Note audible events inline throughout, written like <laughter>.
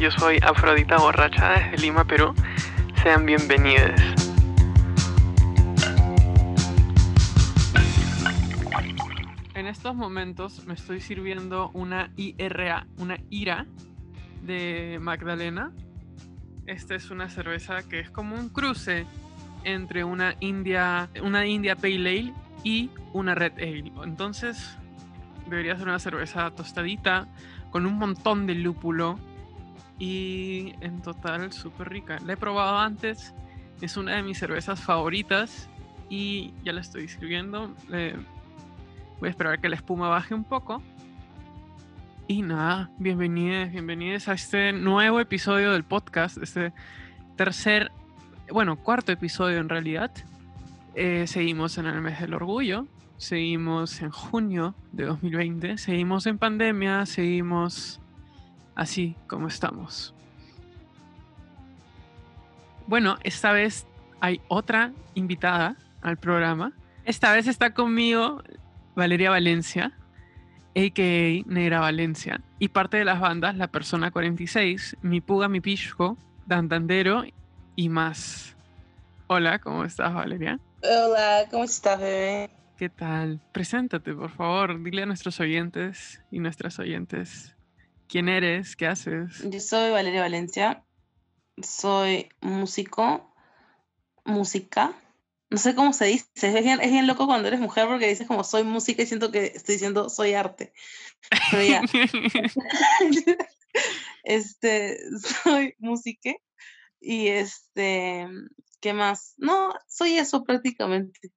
Yo soy Afrodita Borracha desde Lima, Perú. Sean bienvenidos. En estos momentos me estoy sirviendo una IRA, una IRA de Magdalena. Esta es una cerveza que es como un cruce entre una India, una India Pale Ale y una Red Ale. Entonces, debería ser una cerveza tostadita con un montón de lúpulo y en total súper rica. La he probado antes, es una de mis cervezas favoritas y ya la estoy escribiendo. voy a esperar que la espuma baje un poco. Y nada, bienvenidos, bienvenidos a este nuevo episodio del podcast, este tercer, bueno, cuarto episodio en realidad. Eh, seguimos en el mes del orgullo, seguimos en junio de 2020, seguimos en pandemia, seguimos así como estamos. Bueno, esta vez hay otra invitada al programa. Esta vez está conmigo Valeria Valencia, a.k.a. Negra Valencia, y parte de las bandas La Persona 46, Mi Puga, Mi Pisco, Dantandero y más. Hola, ¿cómo estás, Valeria? Hola, ¿cómo estás, bebé? ¿Qué tal? Preséntate, por favor. Dile a nuestros oyentes y nuestras oyentes quién eres, qué haces. Yo soy Valeria Valencia. Soy músico, música. No sé cómo se dice. Es bien, es bien loco cuando eres mujer porque dices como soy música y siento que estoy diciendo soy arte. Pero ya. <laughs> este, soy música y este, ¿qué más? No, soy eso prácticamente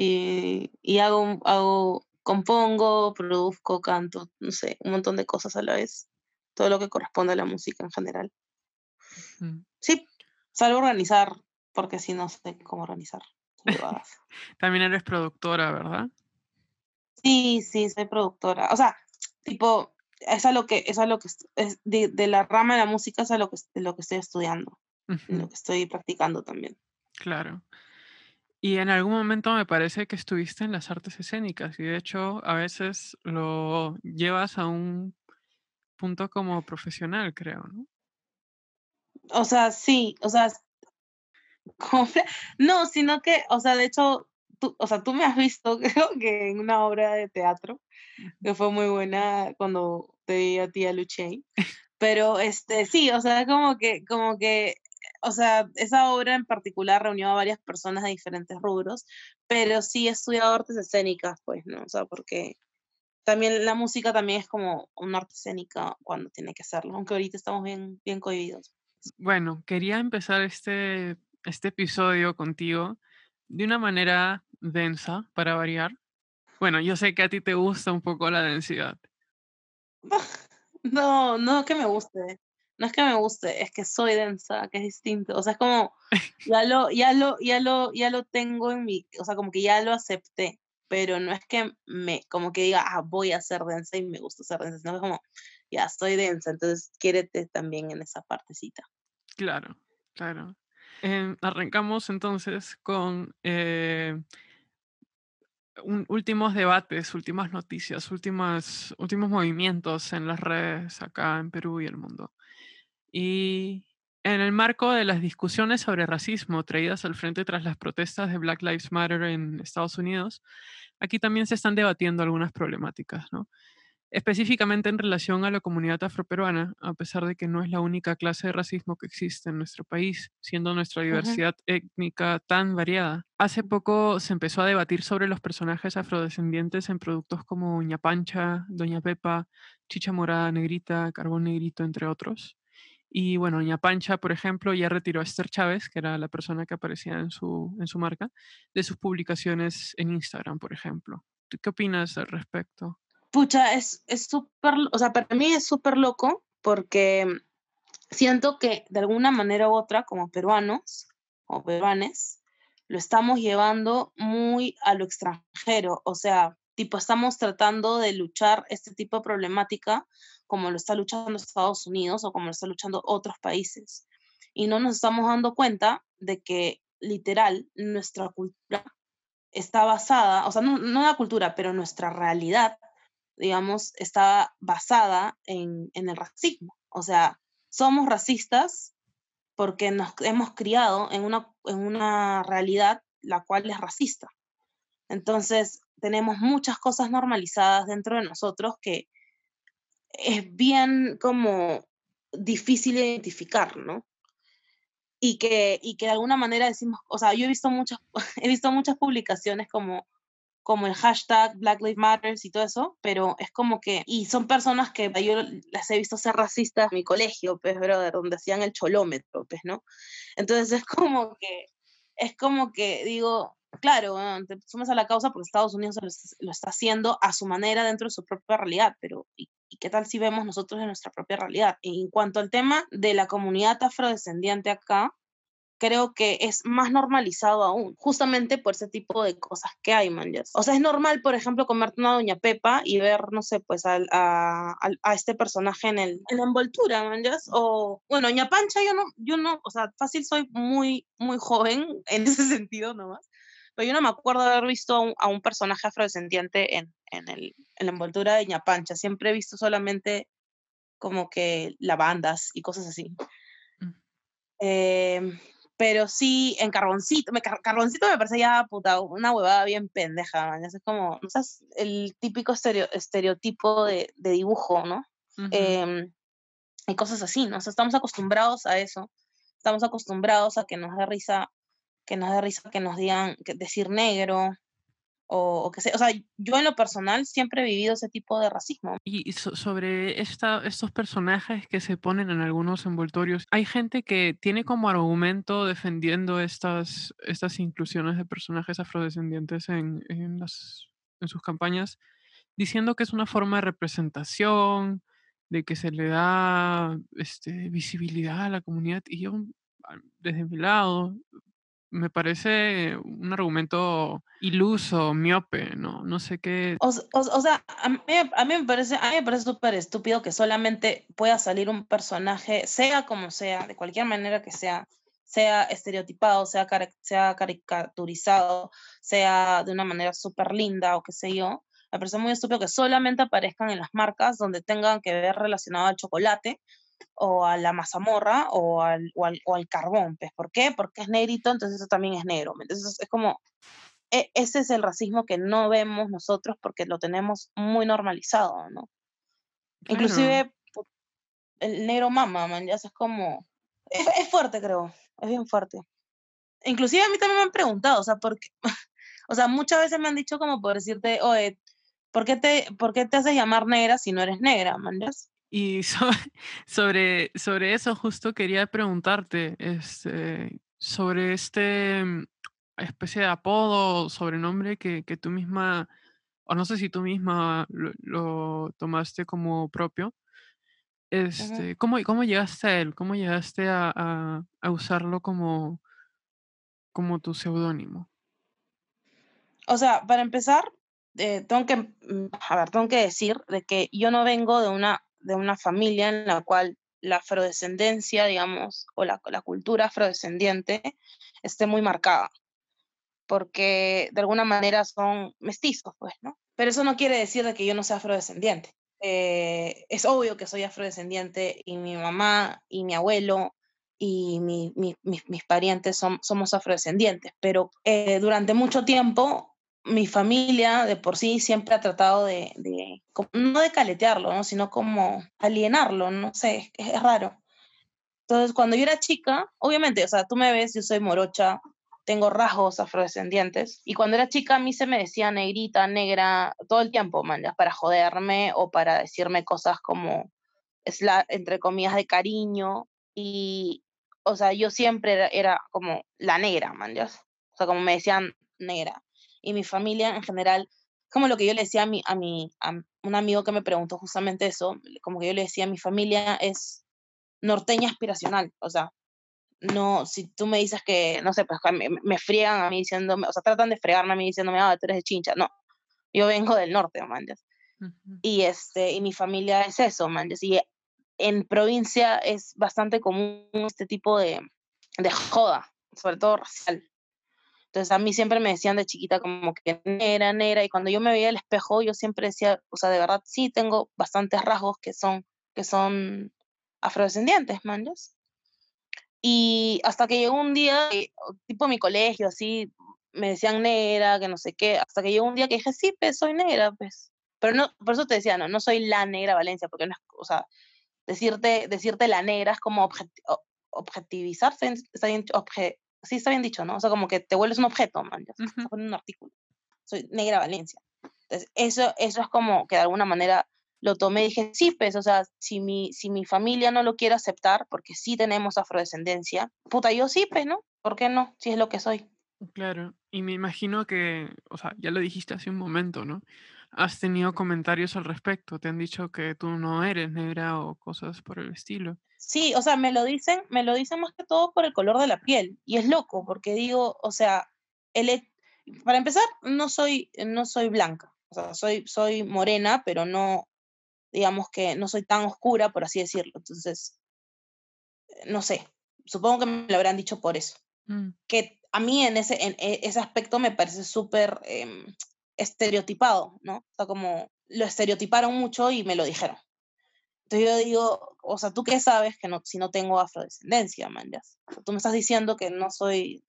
y, hago, hago, compongo, produzco, canto, no sé, un montón de cosas a la vez, todo lo que corresponde a la música en general. Sí, salvo organizar, porque si no sé cómo organizar. <laughs> También eres productora, ¿verdad? Sí, sí, soy productora. O sea, tipo, es a lo que, es a lo que es de, la rama de la música es a lo que, lo que estoy estudiando, lo que estoy practicando también. Claro. Y en algún momento me parece que estuviste en las artes escénicas y de hecho a veces lo llevas a un punto como profesional, creo, ¿no? O sea, sí, o sea, no, sino que, o sea, de hecho, tú, o sea, tú me has visto, <laughs> creo que en una obra de teatro, que fue muy buena cuando te vi a ti a Luchain. Pero este, sí, o sea, como que, como que o sea, esa obra en particular reunió a varias personas de diferentes rubros, pero sí he estudiado artes escénicas, pues, ¿no? O sea, porque también la música también es como un arte escénica cuando tiene que serlo, aunque ahorita estamos bien, bien cohibidos. Bueno, quería empezar este, este episodio contigo de una manera densa, para variar. Bueno, yo sé que a ti te gusta un poco la densidad. <laughs> No, no que me guste no es que me guste, es que soy densa, que es distinto. O sea, es como, ya lo, ya lo, ya lo, ya lo tengo en mi, o sea, como que ya lo acepté, pero no es que me, como que diga, ah, voy a ser densa y me gusta ser densa, sino es como, ya soy densa, entonces quiérete también en esa partecita. Claro, claro. Em, arrancamos entonces con eh, últimos debates, últimas noticias, últimas, últimos movimientos en las redes acá en Perú y el mundo. Y en el marco de las discusiones sobre racismo traídas al frente tras las protestas de Black Lives Matter en Estados Unidos, aquí también se están debatiendo algunas problemáticas, ¿no? específicamente en relación a la comunidad afroperuana, a pesar de que no es la única clase de racismo que existe en nuestro país, siendo nuestra diversidad étnica tan variada. Hace poco se empezó a debatir sobre los personajes afrodescendientes en productos como Uña Pancha, Doña Pepa, Chicha Morada Negrita, Carbón Negrito, entre otros. Y bueno, Doña Pancha, por ejemplo, ya retiró a Esther Chávez, que era la persona que aparecía en su, en su marca, de sus publicaciones en Instagram, por ejemplo. ¿Qué opinas al respecto? Pucha, es súper, o sea, para mí es súper loco porque siento que de alguna manera u otra, como peruanos o peruanes, lo estamos llevando muy a lo extranjero. O sea, tipo, estamos tratando de luchar este tipo de problemática como lo está luchando Estados Unidos o como lo están luchando otros países. Y no nos estamos dando cuenta de que literal nuestra cultura está basada, o sea, no, no la cultura, pero nuestra realidad, digamos, está basada en, en el racismo. O sea, somos racistas porque nos hemos criado en una, en una realidad la cual es racista. Entonces, tenemos muchas cosas normalizadas dentro de nosotros que es bien como difícil de identificar, ¿no? Y que, y que de alguna manera decimos, o sea, yo he visto muchas, <laughs> he visto muchas publicaciones como, como el hashtag Black Lives Matter y todo eso, pero es como que, y son personas que yo las he visto ser racistas en mi colegio, pues, brother, donde hacían el cholómetro, pues, ¿no? Entonces es como que, es como que digo, claro, te sumas a la causa porque Estados Unidos lo, está haciendo a su manera dentro de su propia realidad, pero ¿y, qué tal si vemos nosotros en nuestra propia realidad? en cuanto al tema de la comunidad afrodescendiente acá, creo que es más normalizado aún, justamente por ese tipo de cosas que hay, man. O sea, es normal, por ejemplo, comerte una doña Pepa y ver, no sé, pues a, a, a este personaje en, el, en la envoltura, man. O, bueno, doña Pancha, yo no, yo no, o sea, fácil soy muy, muy joven en ese <laughs> sentido nomás pero yo no me acuerdo de haber visto a un, personaje afrodescendiente en, en, el, en la envoltura de ñapancha. Siempre he visto solamente como que lavandas y cosas así. Mm. Em, pero sí, en Carboncito, me, Carboncito me parece ya puta, una huevada bien pendeja, man. Es como, no el típico estereotipo de, de, dibujo, ¿no? Em, y cosas así, ¿no? O sea, estamos acostumbrados a eso. Estamos acostumbrados a que nos dé risa que nos da risa que nos digan que decir negro o, que sea. O sea, yo en lo personal siempre he vivido ese tipo de racismo. Y sobre estos personajes que se ponen en algunos envoltorios, hay gente que tiene como argumento defendiendo estas, estas inclusiones de personajes afrodescendientes en, en, sus campañas, diciendo que es una forma de representación, de que se le da este, visibilidad a la comunidad. Y yo, desde mi lado, me parece un argumento iluso, miope, ¿no? No sé qué. O, sea, a mí, a mí, me parece, a mí me parece súper estúpido que solamente pueda salir un personaje, sea como sea, de cualquier manera que sea, sea estereotipado, sea, sea caricaturizado, sea de una manera súper linda o qué sé yo. Me parece muy estúpido que solamente aparezcan en las marcas donde tengan que ver relacionado al chocolate o a la mazamorra o al, o al, o al carbón. Pues. ¿Por qué? Porque es negrito, entonces eso también es negro. Entonces es como, e, ese es el racismo que no vemos nosotros porque lo tenemos muy normalizado, ¿no? Inclusive el negro mama, man, ya es como, es, es, fuerte creo, es bien fuerte. Inclusive a mí también me han preguntado, o sea, porque, <laughs> o sea, muchas veces me han dicho como por decirte, oye, ¿por qué te, por qué te haces llamar negra si no eres negra, man? Y <laughs> sobre, sobre eso justo quería preguntarte este, sobre este mm, especie de apodo, sobrenombre que, que tú misma, o no sé si tú misma lo, tomaste como propio. Este, ¿cómo, ¿Cómo llegaste a él? ¿Cómo llegaste a, a, usarlo como, como tu seudónimo? O sea, para empezar, eh, tengo que, mm, a ver, tengo que decir de que yo no vengo de una de una familia en la cual la afrodescendencia, digamos, o la, cultura afrodescendiente esté muy marcada, porque de alguna manera son mestizos, pues, ¿no? Pero eso no quiere decir de que yo no sea afrodescendiente. Eh, es obvio que soy afrodescendiente y mi mamá y mi abuelo y mi, mis parientes son, somos afrodescendientes, pero eh, durante mucho tiempo mi familia de por sí siempre ha tratado de, no de caletearlo, ¿no? sino como alienarlo, no sé, es, raro. Entonces, cuando yo era chica, obviamente, o sea, tú me ves, yo soy morocha, tengo rasgos afrodescendientes, y cuando era chica a mí se me decía negrita, negra, todo el tiempo, man, para joderme o para decirme cosas como, es la, entre comillas, de cariño, y, o sea, yo siempre era, era como la negra, man, O sea, como me decían negra y mi familia en general, como lo que yo le decía a, mi, a, mi, a un amigo que me preguntó justamente eso, como que yo le decía, mi familia es norteña aspiracional, o sea, no, si tú me dices que, no sé, pues me, me friegan a mí diciéndome, o sea, tratan de fregarme a mí diciéndome, ah, tú eres de chincha, no, yo vengo del norte, man, y, este, y mi familia es eso, man, y en provincia es bastante común este tipo de, de joda, sobre todo racial. Entonces a mí siempre me decían de chiquita como que negra, negra, y cuando yo me veía al espejo, yo siempre decía, o sea, de verdad sí tengo bastantes rasgos que son, que son afrodescendientes, manjas. Y hasta que llegó un día, tipo mi colegio, así, me decían negra, que no sé qué, hasta que llegó un día que dije, sí, pues soy negra, pues. Pero no, por eso te decía, no, no soy la negra Valencia, porque no es, o sea, decirte, decirte la negra es como objetivizarse, está bien, sí está bien dicho, ¿no? O sea, como que te vuelves un objeto, man, ya uh un artículo. Soy negra Valencia. Entonces, eso, eso es como que de alguna manera lo tomé y dije, sí, pues, o sea, si mi, si mi familia no lo quiere aceptar, porque sí tenemos afrodescendencia, puta, yo sí, pues, ¿no? ¿Por qué no? Si es lo que soy. Claro, y me imagino que, o sea, ya lo dijiste hace un momento, ¿no? Has tenido comentarios al respecto, te han dicho que tú no eres negra o cosas por el estilo. Sí, o sea, me lo dicen, me lo dicen más que todo por el color de la piel, y es loco, porque digo, o sea, el, para empezar, no soy, no soy blanca, o sea, soy, soy morena, pero no, digamos que no soy tan oscura, por así decirlo. Entonces, no sé, supongo que me lo habrán dicho por eso. Mm. Que a mí en ese, en e, ese aspecto me parece súper em, estereotipado, ¿no? O sea, como lo estereotiparon mucho y me lo dijeron. Entonces yo digo, o sea, ¿tú qué sabes que no, si no tengo afrodescendencia, man? tú me estás diciendo que no soy,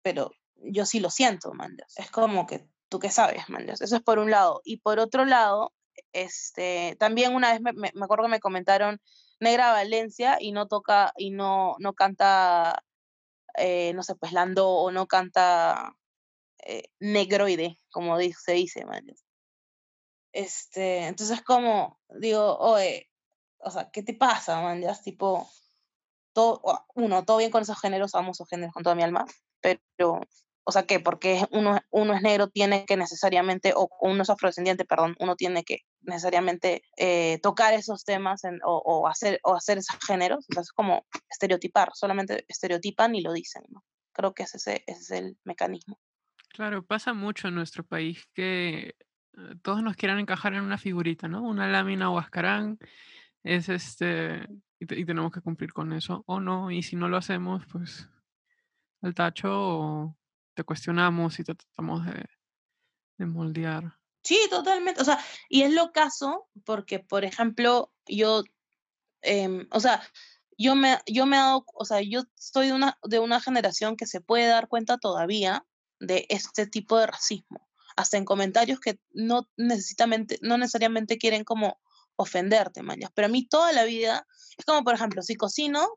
pero yo sí lo siento, man. Es como que tú qué sabes, man. Eso es por un lado. Y por otro lado, este, también una vez me, me, acuerdo que me comentaron Negra Valencia y no toca y no, no canta, eh, no sé, pues Lando o no canta eh, negroide, como se dice, man. Este, entonces como digo, oye, o sea, ¿qué te pasa, man? Ya tipo, todo, uno, todo bien con esos géneros, amo esos géneros con toda mi alma, pero o sea, que porque uno, uno es negro tiene que necesariamente, o uno es afrodescendiente, perdón, uno tiene que necesariamente eh, tocar esos temas o, hacer, o hacer esos géneros. Entonces, es como estereotipar, solamente estereotipan y lo dicen, ¿no? Creo que ese, ese es el mecanismo. Claro, pasa mucho en nuestro país que eh, todos nos quieran encajar en una figurita, ¿no? Una lámina o ascarán es este, y, tenemos que cumplir con eso, o no, y si no lo hacemos, pues al tacho o te cuestionamos y te tratamos de, moldear. Sí, totalmente. O sea, y es lo caso porque, por ejemplo, yo, em, o sea, yo me, yo me he dado, o sea, yo soy de una, de una generación que se puede dar cuenta todavía de este tipo de racismo, hasta en comentarios que no, necesitamente, no necesariamente quieren como ofenderte, mañas. Pero a mí toda la vida, es como, por ejemplo, si cocino,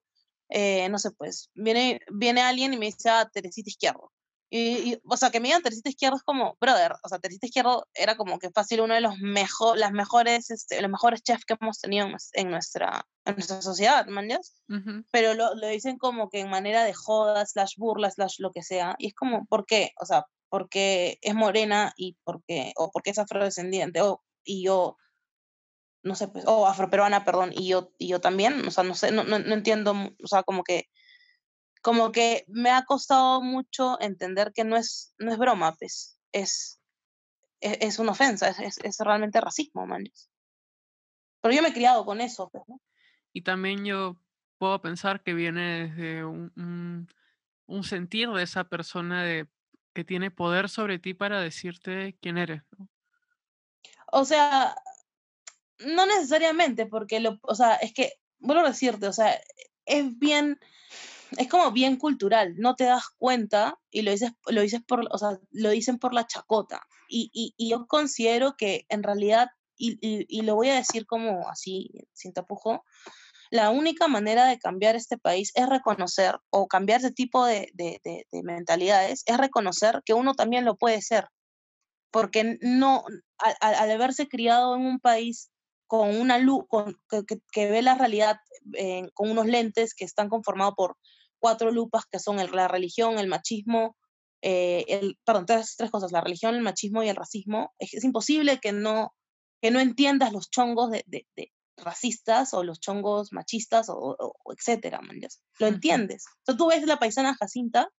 eh, no sé, pues, viene, viene alguien y me dice, ah, Teresita Izquierdo. Y, o sea, que me digan Teresita Izquierdo es como, brother, o sea, Teresita Izquierdo era como que fácil uno de los mejor, las mejores, este, los mejores chefs que hemos tenido en, nuestra, en nuestra sociedad, ¿man? Pero lo, lo, dicen como que en manera de joda, slash burla, slash lo que sea. Y es como, ¿por qué? O sea, porque es morena y porque, o porque es afrodescendiente, o, y yo, no sé, pues, o afroperuana, perdón, y yo, y yo también, o sea, no sé, no, no, no entiendo, o sea, como que como que me ha costado mucho entender que no es, no es broma, pues, es, es, es una ofensa, es, es, realmente racismo, man. Pero yo me he criado con eso. Pues, y también yo puedo pensar que viene desde un, un, sentir de esa persona de, que tiene poder sobre ti para decirte quién eres. O sea, no necesariamente, porque lo, o sea, es que, vuelvo a decirte, o sea, es bien, es como bien cultural, no te das cuenta y lo dices, lo dices por, o sea, lo dicen por la chacota. Y, y, y yo considero que en realidad, y, y, lo voy a decir como así, sin tapujo, la única manera de cambiar este país es reconocer, o cambiar ese tipo de, de, de, mentalidades, es reconocer que uno también lo puede ser. Porque no, al, al haberse criado en un país con una luz, con, que, que, ve la realidad eh, con unos lentes que están conformados por cuatro lupas que son el, la religión, el machismo, eh, el, perdón, tres, tres, cosas, la religión, el machismo y el racismo. Es, es imposible que no, que no entiendas los chongos de, de, de racistas o los chongos machistas o, o, etcétera, man, Lo entiendes. O sea, tú ves la paisana Jacinta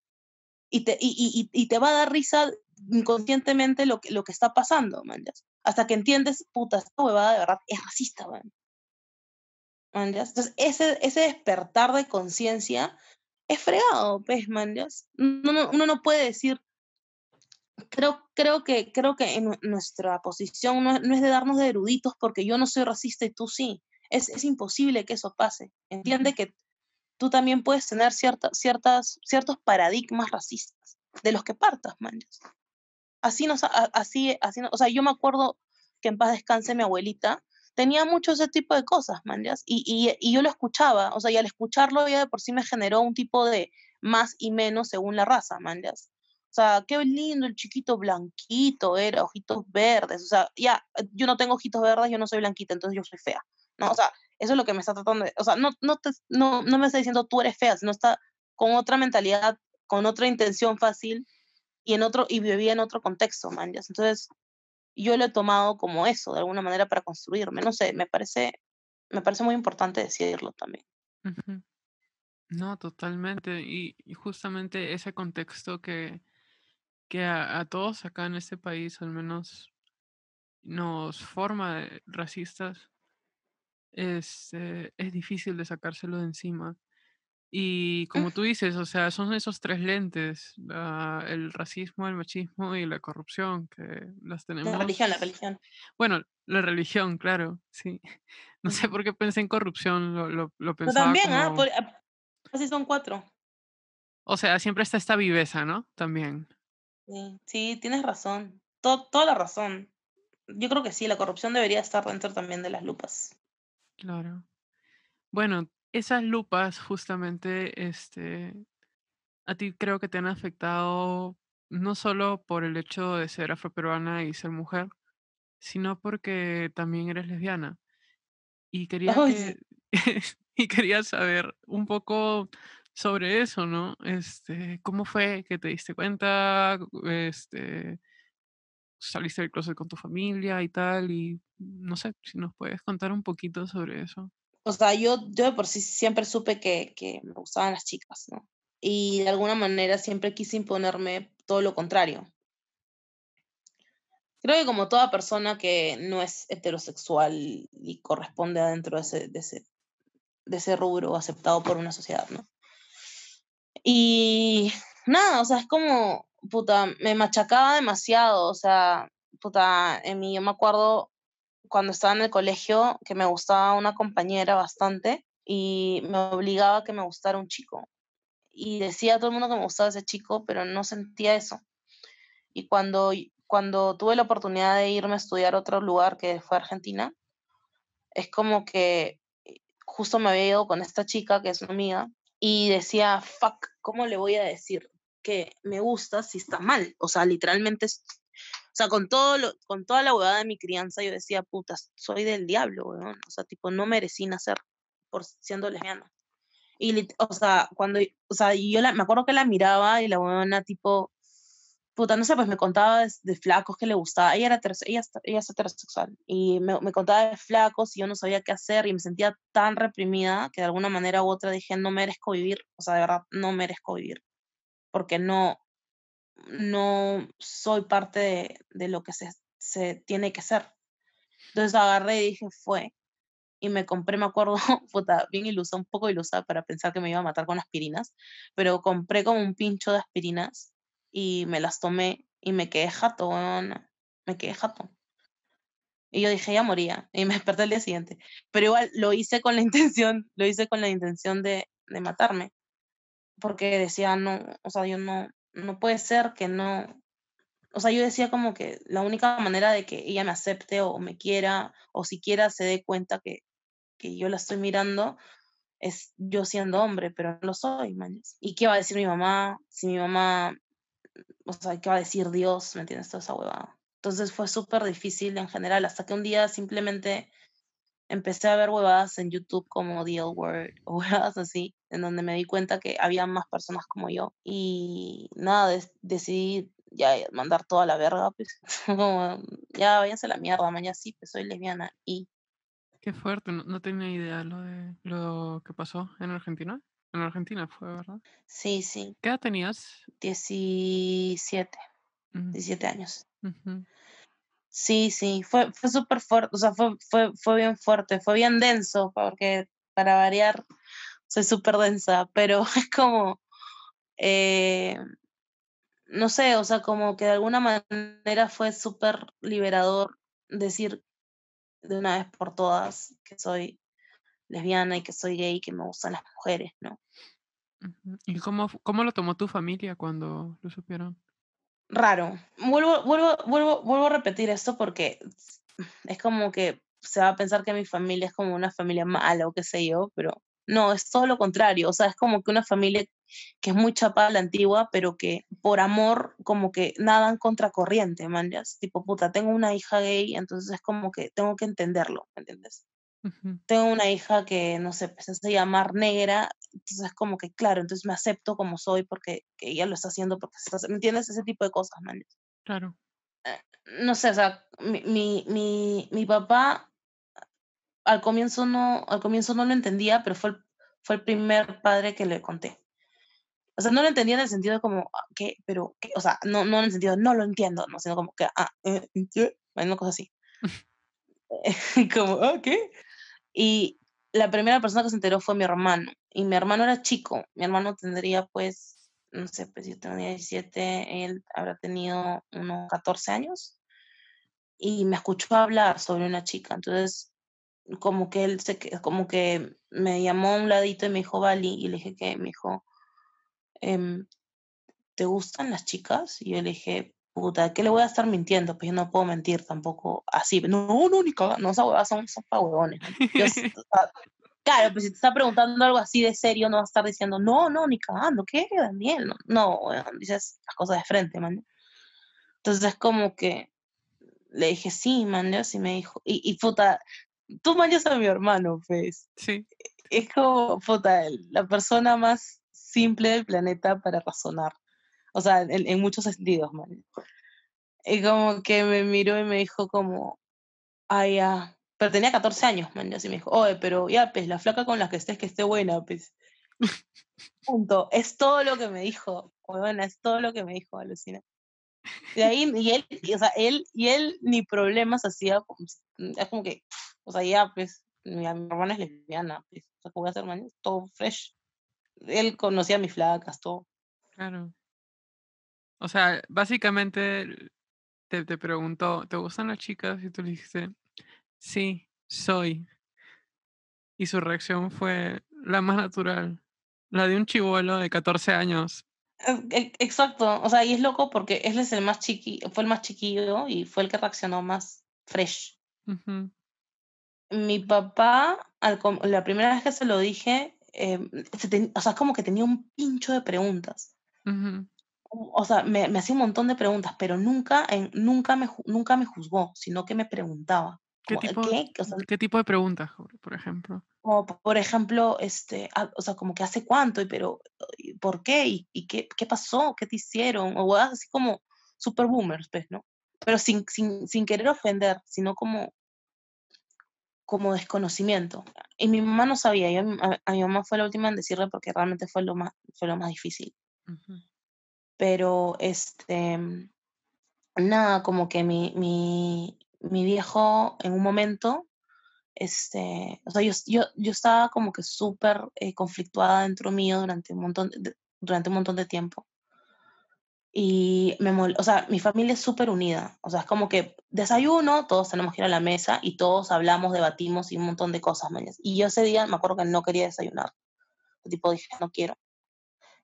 y te, y, y, y te va a dar risa inconscientemente lo que, lo que está pasando, man, Hasta que entiendes, puta, esta huevada de verdad es racista, man. man Entonces, ese, ese despertar de conciencia es fregado, pues, man. Uno, uno no puede decir, creo, creo, que, creo que en nuestra posición no, no, es de darnos de eruditos porque yo no soy racista y tú sí. es, es imposible que eso pase. Entiende que tú también puedes tener ciertas ciertas, ciertos paradigmas racistas de los que partas, man. Así, nos, así, así, o sea, yo me acuerdo que en paz descanse mi abuelita, tenía mucho ese tipo de cosas, man, y, y, y, yo lo escuchaba, o sea, y al escucharlo ya de por sí me generó un tipo de más y menos según la raza, man, O sea, qué lindo el chiquito blanquito era, ojitos verdes, o sea, ya, yo no tengo ojitos verdes, yo no soy blanquita, entonces yo soy fea, ¿no? O sea, eso es lo que me está tratando de, o sea, no, no, te, no, no me está diciendo tú eres fea, sino está con otra mentalidad, con otra intención fácil y en otro, y vivía en otro contexto, man, Entonces, yo lo he tomado como eso, de alguna manera para construirme, no sé, me parece, me parece muy importante decirlo también. No, totalmente. Y, justamente ese contexto que, que a, todos acá en este país al menos nos forma racistas, es, este, es difícil de sacárselo de encima. Y como tú dices, o sea, son esos tres lentes, el racismo, el machismo y la corrupción, que las tenemos. La religión, la religión. Bueno, la religión, claro, sí. <laughs> No sé por qué pensé en corrupción, lo, lo, lo pensaba también, ¿ah? ah así son cuatro. O sea, siempre está esta viveza, ¿no? También. Sí, sí tienes razón. toda la razón. Yo creo que sí, la corrupción debería estar dentro también de las lupas. Claro. Bueno, esas lupas justamente, este, a ti creo que te han afectado no solo por el hecho de ser afroperuana y ser mujer, sino porque también eres lesbiana. Y <laughs> quería que, <laughs> y quería saber un poco sobre eso, ¿no? Este, ¿cómo fue que te diste cuenta? Este, saliste del closet con tu familia y tal, y no sé, si nos puedes contar un poquito sobre eso. O sea, yo, yo por sí siempre supe que, que me gustaban las chicas, ¿no? Y de alguna manera siempre quise imponerme todo lo contrario. Creo que como toda persona que no es heterosexual y corresponde adentro de ese, de ese, de ese rubro aceptado por una sociedad, ¿no? Y nada, o sea, es como, puta, me machacaba demasiado, o sea, puta, en mí, yo me acuerdo cuando estaba en el colegio que me gustaba una compañera bastante y me obligaba a que me gustara un chico. Y decía a todo el mundo que me gustaba ese chico, pero no sentía eso. Y cuando, cuando tuve la oportunidad de irme a estudiar a otro lugar que fue Argentina, es como que justo me había ido con esta chica que es una amiga y decía, fuck, ¿cómo le voy a decir que me gusta si está mal? O sea, literalmente sea, con, todo lo, con toda la huevada de mi crianza, yo decía, puta, soy del diablo, weón. O sea, tipo, no merecí nacer por siendo lesbiana. Y, o sea, cuando, o sea, yo la, me acuerdo que la miraba y la huevona, tipo, puta, no sé, pues me contaba de, flacos que le gustaba. Ella, era ella, ella es heterosexual. Y me, me, contaba de flacos y yo no sabía qué hacer y me sentía tan reprimida que de alguna manera u otra dije, no merezco vivir. O sea, de verdad, no merezco vivir. Porque no, no soy parte de, lo que se, se, tiene que ser. Entonces agarré y dije, fue. Y me compré, me acuerdo, <laughs> puta, bien ilusa, un poco ilusa para pensar que me iba a matar con aspirinas, pero compré como un pincho de aspirinas y me las tomé y me quedé jato, me quedé jato. Y yo dije, ya moría. Y me desperté el día siguiente. Pero igual lo hice con la <laughs> intención, lo hice con la intención de, de matarme. Porque decía, no, o sea, yo no, no puede ser que no, o sea, yo decía como que la única manera de que ella me acepte o me quiera o siquiera se dé cuenta que, que yo la estoy mirando es yo siendo hombre, pero no lo soy, man. ¿Y qué va a decir mi mamá? Si mi mamá, o sea, ¿qué va a decir Dios? ¿Me entiendes? Toda esa huevada. Entonces fue súper difícil en general, hasta que un día simplemente empecé a ver huevadas en YouTube como The L Word <laughs> o huevadas así, en donde me di cuenta que había más personas como yo. Y nada, decidí ya mandar toda la verga, pues, <laughs> como, ya váyanse a la mierda, mañana sí, pues soy lesbiana y... Qué fuerte, no, tenía idea lo de lo que pasó en Argentina. En Argentina fue, ¿verdad? Sí, sí. ¿Qué edad tenías? 17. 17 años. Sí, sí, fue, fue súper fuerte, o sea, fue, fue, fue bien fuerte, fue bien denso, porque para variar soy súper densa, pero <laughs> es como, eh, no sé, o sea, como que de alguna manera fue súper liberador decir de una vez por todas que soy lesbiana y que soy gay y que me gustan las mujeres, ¿no? ¿Y cómo, cómo lo tomó tu familia cuando lo supieron? Raro. Vuelvo, vuelvo, vuelvo, vuelvo a repetir esto porque es como que se va a pensar que mi familia es como una familia mala o qué sé yo, pero no, es todo lo contrario. O sea, es como que una familia que es muy chapada la antigua, pero que por amor como que nadan contracorriente, man, Tipo, puta, tengo una hija gay, entonces es como que tengo que entenderlo, ¿me entiendes? Tengo una hija que, no sé, pues, se llamar negra, entonces es como que, claro, entonces me acepto como soy porque ella lo está haciendo, porque ¿me entiendes? Ese tipo de cosas, man. Claro. Eh, no sé, o sea, mi, mi, mi, mi papá al comienzo no, al comienzo no lo entendía, pero fue el, fue el primer padre que le conté. O sea, no lo entendía en el sentido de como, ah, ¿qué? Pero, ¿qué? O sea, no, no en el sentido de no lo entiendo, no, sino como que, ah, eh, ¿qué? Una cosa así. <laughs> <laughs> como, ah, ¿qué? Y la primera persona que se enteró fue mi hermano. Y mi hermano era chico. Mi hermano tendría, pues, no sé, pues yo tenía 17, él habrá tenido unos 14 años. Y me escuchó hablar sobre una chica. Entonces, como que él se, como que me llamó a un ladito y me dijo, Vali, y le dije que, me dijo, em, ¿te gustan las chicas? Y yo le dije, puta, ¿qué le voy a estar mintiendo? Pues yo no puedo mentir tampoco así. No, no, ni cagando, no, esas son, son pa' huevones. <laughs> claro, pues si te está preguntando algo así de serio, no vas a estar diciendo, no, no, ni cagando, ¿qué, Daniel? No, no dices las cosas de frente, man. Entonces es como que le dije, sí, man, y me dijo, y, y puta, tú manjas a mi hermano, pues. Sí. Es como, puta, la persona más simple del planeta para razonar. O sea, en, muchos sentidos, man. Y como que me miró y me dijo como, ay, ya. Pero tenía 14 años, man, y me dijo, oye, pero ya, pues, la flaca con la que estés, que esté buena, pues. Punto. Es todo lo que me dijo, bueno, es todo lo que me dijo, alucina. Y ahí, y él, o sea, él, y él ni problemas hacía, es como que, o sea, ya, pues, mi, hermana es lesbiana, pues, o sea, ¿qué voy a hacer, man? Todo fresh. Él conocía mis flacas, todo. Claro. O sea, básicamente te, te preguntó, ¿te gustan las chicas? Y tú le dijiste, sí, soy. Y su reacción fue la más natural, la de un chivolo de 14 años. Exacto, o sea, y es loco porque él es el más chiqui, fue el más chiquillo y fue el que reaccionó más fresh. Mi papá, la primera vez que se lo dije, em, o sea, como que tenía un pincho de preguntas. O sea, me, hacía un montón de preguntas, pero nunca, nunca, me, nunca me juzgó, sino que me preguntaba. ¿Qué tipo, ¿qué tipo de preguntas, por ejemplo? Como por ejemplo, este, o sea, como que hace cuánto, y pero, ¿por qué? ¿Y, qué, qué, pasó? ¿Qué te hicieron? O así como super boomers, pues, ¿no? Pero sin, sin, sin querer ofender, sino como, como desconocimiento. Y mi mamá no sabía, yo, a, mi mamá fue la última en decirle porque realmente fue lo más, fue lo más difícil. Pero, este, nada, como que mi, mi, mi viejo en un momento, este, o sea, yo, yo, yo estaba como que súper eh, conflictuada dentro mío durante un montón de, durante un montón de tiempo. Y me o sea, mi familia es súper unida. O sea, es como que desayuno, todos tenemos que ir a la mesa y todos hablamos, debatimos y un montón de cosas. Y yo ese día me acuerdo que no quería desayunar. Tipo, dije, no quiero.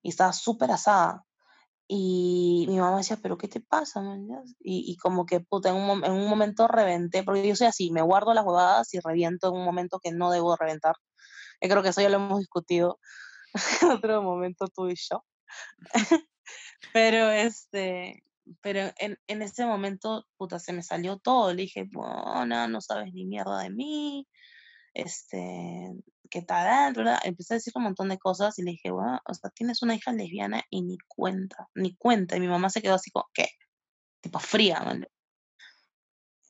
Y estaba súper asada. Y mi mamá decía, ¿pero qué te pasa? Y, y, como que, puta, en un, en un, momento reventé, porque yo soy así, me guardo las huevadas y reviento en un momento que no debo reventar. Yo creo que eso ya lo hemos discutido <laughs> en otro momento tú y yo. <laughs> pero este, pero en, en ese momento, puta, se me salió todo. Le dije, bueno, no sabes ni mierda de mí, este, ¿qué tal? Empecé a decir un montón de cosas y le dije, bueno, o sea, tienes una hija lesbiana y ni cuenta, ni cuenta. Y mi mamá se quedó así como, ¿qué? Tipo fría, ¿vale?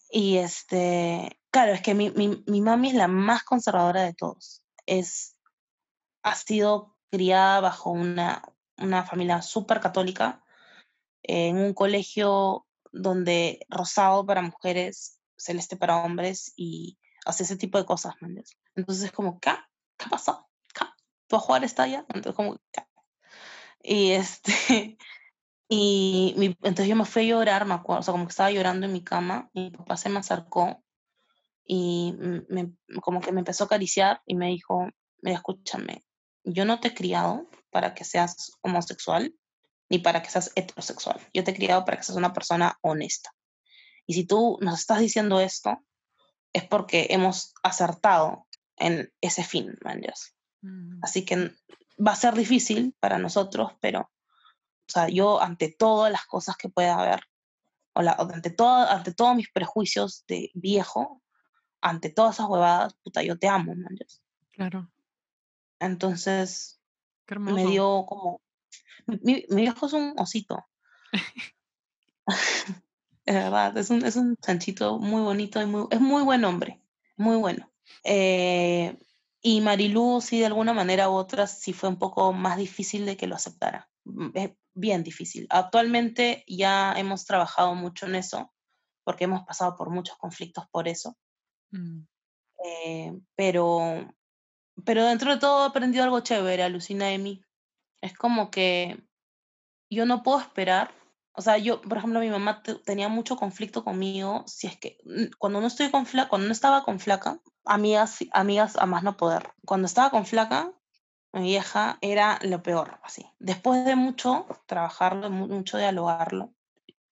Y este, claro, es que mi, mi, mi mami es la más conservadora de todos. Es, ha sido criada bajo una, una familia súper católica, en un colegio donde rosado para mujeres, celeste para hombres y hace ese tipo de cosas, ¿me Entonces es como, ¿qué? ¿Qué pasó? ¿Tu jugar está allá? Entonces, como, Y este, <laughs> y mi, entonces yo me fui a llorar, me acuerdo, o sea, como que estaba llorando en mi cama, y mi papá se me acercó y me, como que me empezó a acariciar y me dijo, mira, escúchame, yo no te he criado para que seas homosexual ni para que seas heterosexual. Yo te he criado para que seas una persona honesta. Y si tú nos estás diciendo esto, es porque hemos acertado en ese fin, man. Mm. Así que va a ser difícil para nosotros, pero, o sea, yo ante todas las cosas que pueda haber, o, ante, todo, ante todos mis prejuicios de viejo, ante todas esas huevadas, puta, yo te amo, man. Claro. Entonces, me dio como... Mi, mi, viejo es un osito. <laughs> <laughs> es verdad, es un, es un chanchito muy bonito y muy, es muy buen hombre, muy bueno. Eh, y Marilú, sí, de alguna manera u otra, sí fue un poco más difícil de que lo aceptara. Mm, es bien difícil. Actualmente ya hemos trabajado mucho en eso, porque hemos pasado por muchos conflictos por eso. Mm. Eh, pero, pero dentro de todo he aprendido algo chévere, alucina de mí. Es como que yo no puedo esperar. O sea, yo, por ejemplo, mi mamá tenía mucho conflicto conmigo. Si es que cuando no estoy con flaca, cuando no estaba con flaca, amigas, amigas a más no poder. Cuando estaba con flaca, mi vieja era lo peor, así. Después de mucho trabajarlo, mucho dialogarlo,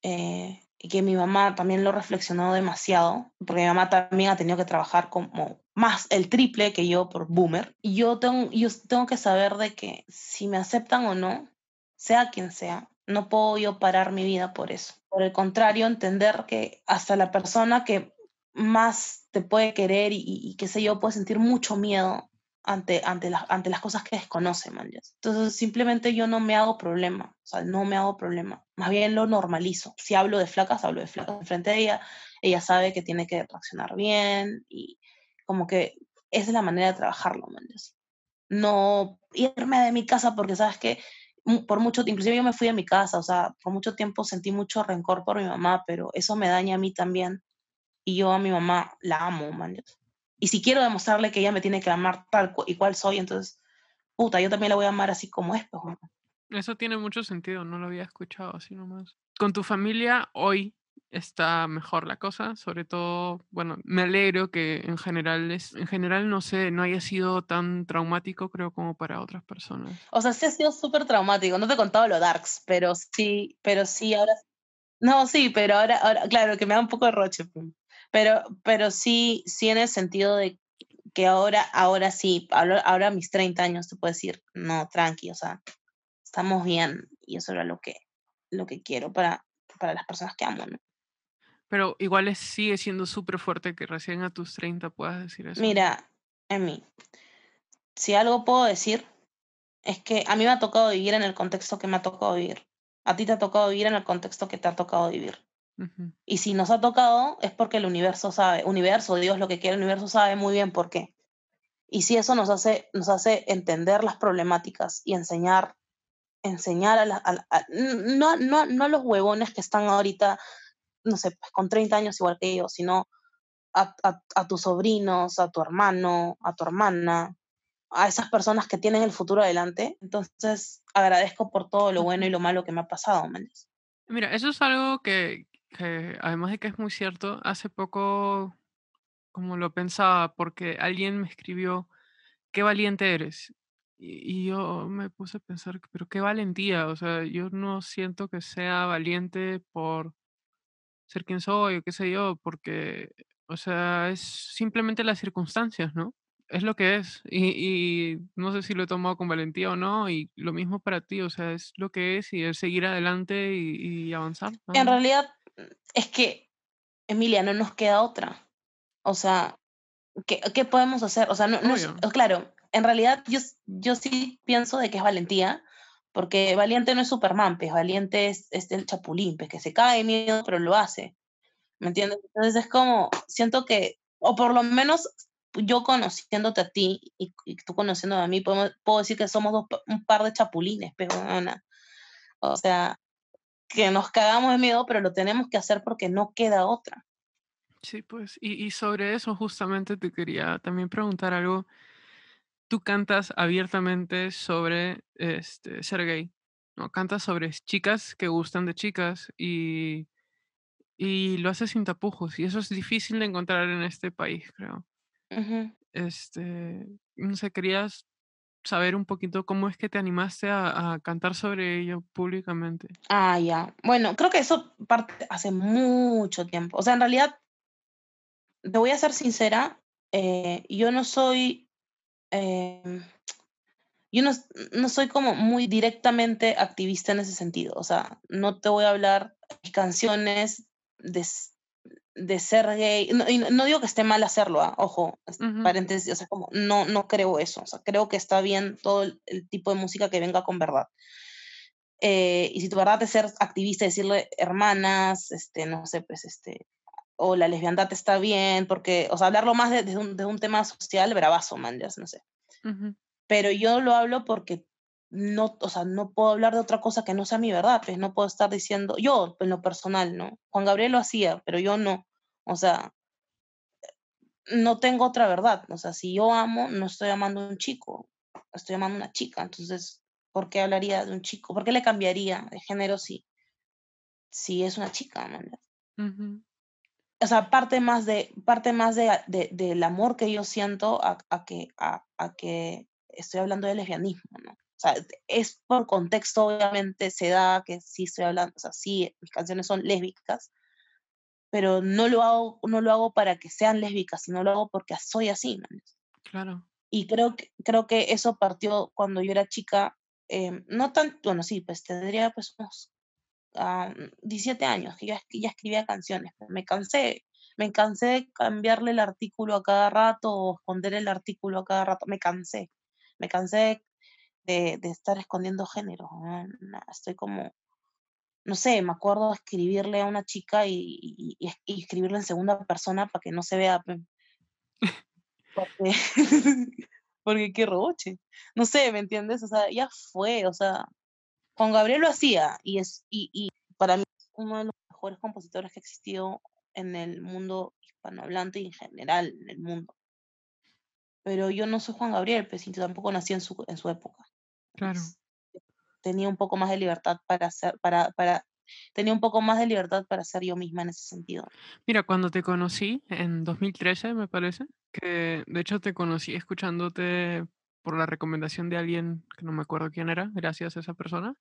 eh, y que mi mamá también lo reflexionó demasiado, porque mi mamá también ha tenido que trabajar como más el triple que yo por boomer. Y yo tengo, yo tengo que saber de que si me aceptan o no, sea quien sea, no puedo yo parar mi vida por eso. Por el contrario, entender que hasta la persona que más te puede querer y, y qué sé yo, puede sentir mucho miedo ante, ante, ante las cosas que desconoce, man. Entonces, simplemente yo no me hago problema, o sea, no me hago problema. Más bien lo normalizo. Si hablo de flacas, hablo de flacas frente de ella. Ella sabe que tiene que reaccionar bien y como que esa es la manera de trabajarlo, man. No irme de mi casa porque, ¿sabes que por mucho tiempo, inclusive yo me fui de mi casa, o sea, por mucho tiempo sentí mucho rencor por mi mamá, pero eso me daña a mí también. Y yo a mi mamá la amo, man. Y si quiero demostrarle que ella me tiene que amar tal y cual soy, entonces, puta, yo también la voy a amar así como es. Pues, Eso tiene mucho sentido, no lo había escuchado así nomás. Con tu familia hoy está mejor la cosa, sobre todo, bueno, me alegro que en general es, en general no sé, no haya sido tan traumático creo como para otras personas. O sea, sí ha sido súper traumático, no te he contado lo darks, pero sí, pero sí ahora no, sí, pero ahora, ahora, claro, que me da un poco de roche. Pues. Pero, pero sí, sí en el sentido de que ahora, ahora sí, ahora, ahora a mis 30 años te puedo decir, no, tranqui, o sea, estamos bien y eso era lo que, lo que quiero para, para las personas que amo, ¿no? Pero igual sigue siendo súper fuerte que recién a tus 30 puedas decir eso. Mira, Emi, si algo puedo decir, es que a mí me ha tocado vivir en el contexto que me ha tocado vivir. A ti te ha tocado vivir en el contexto que te ha tocado vivir. Y si nos ha tocado es porque el universo sabe, universo, Dios lo que quiere, el universo sabe muy bien por qué. Y si eso nos hace, nos hace entender las problemáticas y enseñar, enseñar a, no, no, no los huevones que están ahorita, no sé, pues, con 30 años igual que yo, sino a, a, tus sobrinos, a tu hermano, a tu hermana, a esas personas que tienen el futuro adelante. Entonces, agradezco por todo lo bueno y lo malo que me ha pasado, Méndez. Mira, eso es algo que, que además de que es muy cierto, hace poco como lo pensaba, porque alguien me escribió, qué valiente eres. Y, yo me puse a pensar, pero qué valentía, o sea, yo no siento que sea valiente por ser quien soy o qué sé yo, porque, o sea, es simplemente las circunstancias, ¿no? Es lo que es. Y, y no sé si lo he tomado con valentía o no, y lo mismo para ti, o sea, es lo que es y es seguir adelante y, y avanzar. En realidad, es que, Emilia, no nos queda otra. O sea, ¿qué, qué podemos hacer? O sea, no, no claro, en realidad yo, yo sí pienso de que es valentía, porque valiente no es Superman, pues valiente es, es el chapulín, pues que se cae de miedo, pero lo hace. ¿Me entiendes? Entonces es como, siento que, o por lo menos yo conociéndote a ti y, tú conociéndome a mí, puedo, puedo decir que somos dos, un par de chapulines, pero pues, O sea, que nos cagamos de miedo, pero lo tenemos que hacer porque no queda otra. Sí, pues, y, y sobre eso justamente te quería también preguntar algo. Tú cantas abiertamente sobre este, ser gay, ¿no? Cantas sobre chicas que gustan de chicas y, y lo hace sin tapujos. Y eso es difícil de encontrar en este país, creo. Este, no sé, querías saber un poquito cómo es que te animaste a, a cantar sobre ello públicamente. Ah, ya. Bueno, creo que eso parte hace mucho tiempo. O sea, en realidad, te voy a ser sincera, eh, yo no soy, em, yo no, no soy como muy directamente activista en ese sentido. O sea, no te voy a hablar mis canciones de, de ser gay. No, y no digo que esté mal hacerlo, ah, Ojo, paréntesis, o sea, como no, no creo eso. O sea, creo que está bien todo el, el tipo de música que venga con verdad. Eh, y si tu verdad es ser activista, decirle hermanas, este, no sé, pues, este, o la lesbiandad está bien, porque, o sea, hablarlo más de- desde un, de un tema social, bravazo, man, ya, no sé. Pero yo lo hablo porque no, o sea, no puedo hablar de otra cosa que no sea mi verdad, pues no puedo estar diciendo, yo en lo personal, ¿no? Juan Gabriel lo hacía, pero yo no. O sea, no tengo otra verdad. O sea, si yo amo, no estoy amando a un chico, estoy amando a una chica. Entonces, ¿por qué hablaría de un chico? ¿Por qué le cambiaría de género si, si es una chica, man? ujú. O sea, parte más de, parte más de, de- del amor que yo siento a, a que, a, a que estoy hablando de lesbianismo, ¿no? O sea, es por contexto, obviamente, se da que sí estoy hablando, o sea, sí, mis canciones son lésbicas, pero no lo hago, no lo hago para que sean lésbicas, sino lo hago porque soy así. Claro. Y creo que, creo que eso partió cuando yo era chica, em, no tan, bueno, sí, pues tendría pues unos ah, 17 años, que ya, ya escribía canciones. Me cansé, me cansé de cambiarle el artículo a cada rato o esconder el artículo a cada rato. Me cansé, me cansé de, estar escondiendo género. Estoy como, no sé, me acuerdo escribirle a una chica y, y, y es- y escribirle en segunda persona para que no se vea, porque, <laughs> porque qué roche. No sé, ¿me entiendes? O sea, ya fue, o sea, Juan Gabriel lo hacía y es y, y para mí es uno de los mejores compositores que ha existido en el mundo hispanohablante y en general en el mundo. Pero yo no soy Juan Gabriel, pues y tampoco nací en su, en su época. Claro. Tenía un poco más de libertad para hacer, para, para, tenía un poco más de libertad para ser yo misma en ese sentido. Mira, cuando te conocí en 2013, me parece, que de hecho te conocí escuchándote por la recomendación de alguien que no me acuerdo quién era, gracias a esa persona.